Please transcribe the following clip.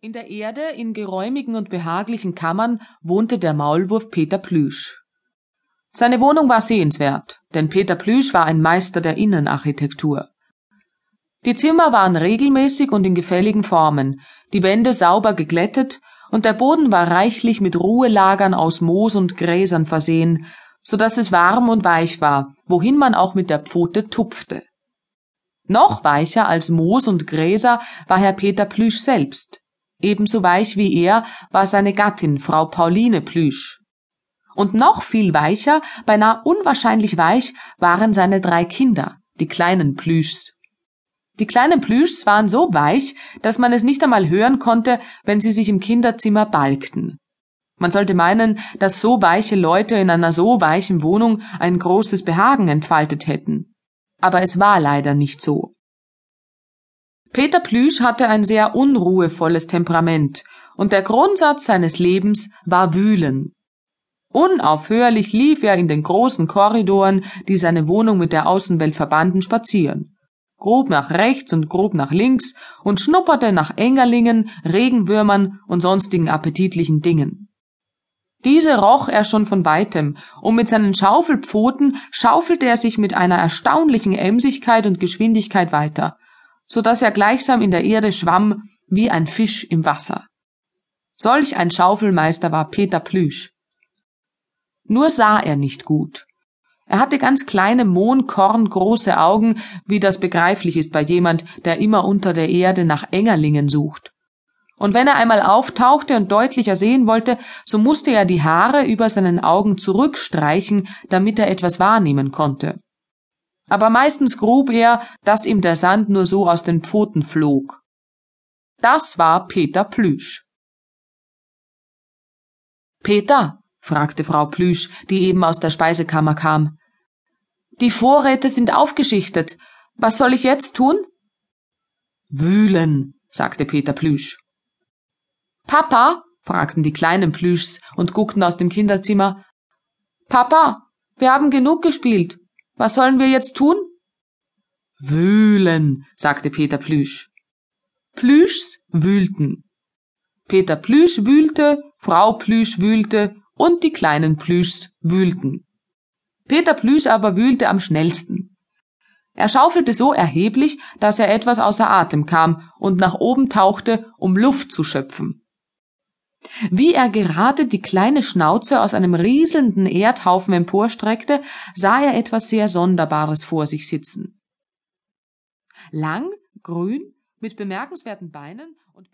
In der Erde, in geräumigen und behaglichen Kammern, wohnte der Maulwurf Peter Plüsch. Seine Wohnung war sehenswert, denn Peter Plüsch war ein Meister der Innenarchitektur. Die Zimmer waren regelmäßig und in gefälligen Formen, die Wände sauber geglättet und der Boden war reichlich mit Ruhelagern aus Moos und Gräsern versehen, so dass es warm und weich war, wohin man auch mit der Pfote tupfte. Noch weicher als Moos und Gräser war Herr Peter Plüsch selbst. Ebenso weich wie er war seine Gattin, Frau Pauline Plüsch. Und noch viel weicher, beinahe unwahrscheinlich weich, waren seine drei Kinder, die kleinen Plüschs. Die kleinen Plüschs waren so weich, dass man es nicht einmal hören konnte, wenn sie sich im Kinderzimmer balgten. Man sollte meinen, dass so weiche Leute in einer so weichen Wohnung ein großes Behagen entfaltet hätten. Aber es war leider nicht so. Peter Plüsch hatte ein sehr unruhevolles Temperament, und der Grundsatz seines Lebens war Wühlen. Unaufhörlich lief er in den großen Korridoren, die seine Wohnung mit der Außenwelt verbanden, spazieren. Grob nach rechts und grob nach links und schnupperte nach Engerlingen, Regenwürmern und sonstigen appetitlichen Dingen. Diese roch er schon von weitem, und mit seinen Schaufelpfoten schaufelte er sich mit einer erstaunlichen Emsigkeit und Geschwindigkeit weiter, so dass er gleichsam in der Erde schwamm wie ein Fisch im Wasser. Solch ein Schaufelmeister war Peter Plüsch. Nur sah er nicht gut. Er hatte ganz kleine mohnkorngroße Augen, wie das begreiflich ist bei jemand, der immer unter der Erde nach Engerlingen sucht. Und wenn er einmal auftauchte und deutlicher sehen wollte, so musste er die Haare über seinen Augen zurückstreichen, damit er etwas wahrnehmen konnte aber meistens grub er, dass ihm der Sand nur so aus den Pfoten flog. Das war Peter Plüsch. Peter, fragte Frau Plüsch, die eben aus der Speisekammer kam. Die Vorräte sind aufgeschichtet. Was soll ich jetzt tun? Wühlen, sagte Peter Plüsch. Papa, fragten die kleinen Plüschs und guckten aus dem Kinderzimmer. Papa, wir haben genug gespielt. Was sollen wir jetzt tun? Wühlen, sagte Peter Plüsch. Plüschs wühlten. Peter Plüsch wühlte, Frau Plüsch wühlte und die kleinen Plüschs wühlten. Peter Plüsch aber wühlte am schnellsten. Er schaufelte so erheblich, dass er etwas außer Atem kam und nach oben tauchte, um Luft zu schöpfen. Wie er gerade die kleine Schnauze aus einem rieselnden Erdhaufen emporstreckte, sah er etwas sehr Sonderbares vor sich sitzen. Lang, grün, mit bemerkenswerten Beinen